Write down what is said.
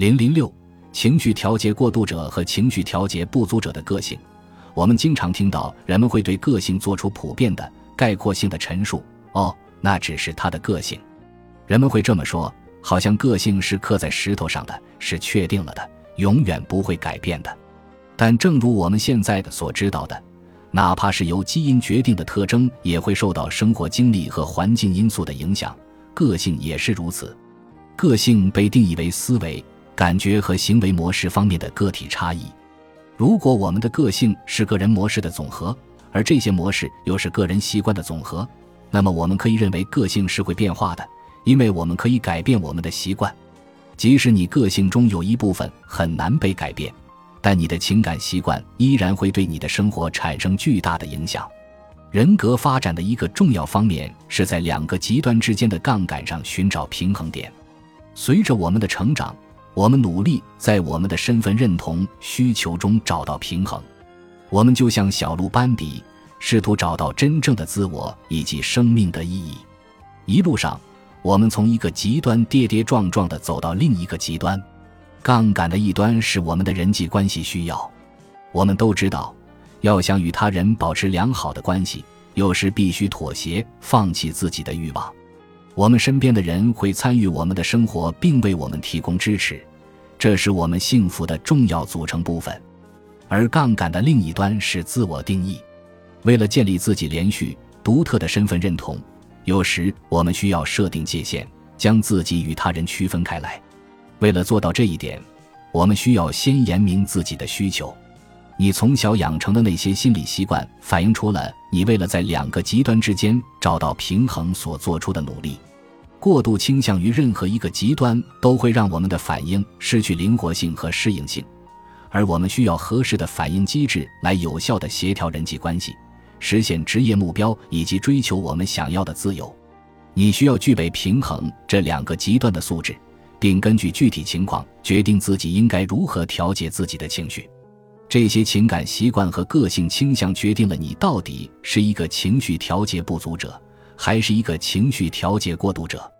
零零六，情绪调节过度者和情绪调节不足者的个性。我们经常听到人们会对个性做出普遍的、概括性的陈述。哦，那只是他的个性。人们会这么说，好像个性是刻在石头上的，是确定了的，永远不会改变的。但正如我们现在的所知道的，哪怕是由基因决定的特征，也会受到生活经历和环境因素的影响。个性也是如此。个性被定义为思维。感觉和行为模式方面的个体差异。如果我们的个性是个人模式的总和，而这些模式又是个人习惯的总和，那么我们可以认为个性是会变化的，因为我们可以改变我们的习惯。即使你个性中有一部分很难被改变，但你的情感习惯依然会对你的生活产生巨大的影响。人格发展的一个重要方面是在两个极端之间的杠杆上寻找平衡点。随着我们的成长。我们努力在我们的身份认同需求中找到平衡，我们就像小鹿斑比，试图找到真正的自我以及生命的意义。一路上，我们从一个极端跌跌撞撞地走到另一个极端。杠杆的一端是我们的人际关系需要。我们都知道，要想与他人保持良好的关系，有时必须妥协，放弃自己的欲望。我们身边的人会参与我们的生活，并为我们提供支持，这是我们幸福的重要组成部分。而杠杆的另一端是自我定义。为了建立自己连续、独特的身份认同，有时我们需要设定界限，将自己与他人区分开来。为了做到这一点，我们需要先言明自己的需求。你从小养成的那些心理习惯，反映出了你为了在两个极端之间找到平衡所做出的努力。过度倾向于任何一个极端，都会让我们的反应失去灵活性和适应性，而我们需要合适的反应机制来有效地协调人际关系，实现职业目标以及追求我们想要的自由。你需要具备平衡这两个极端的素质，并根据具体情况决定自己应该如何调节自己的情绪。这些情感习惯和个性倾向决定了你到底是一个情绪调节不足者，还是一个情绪调节过度者。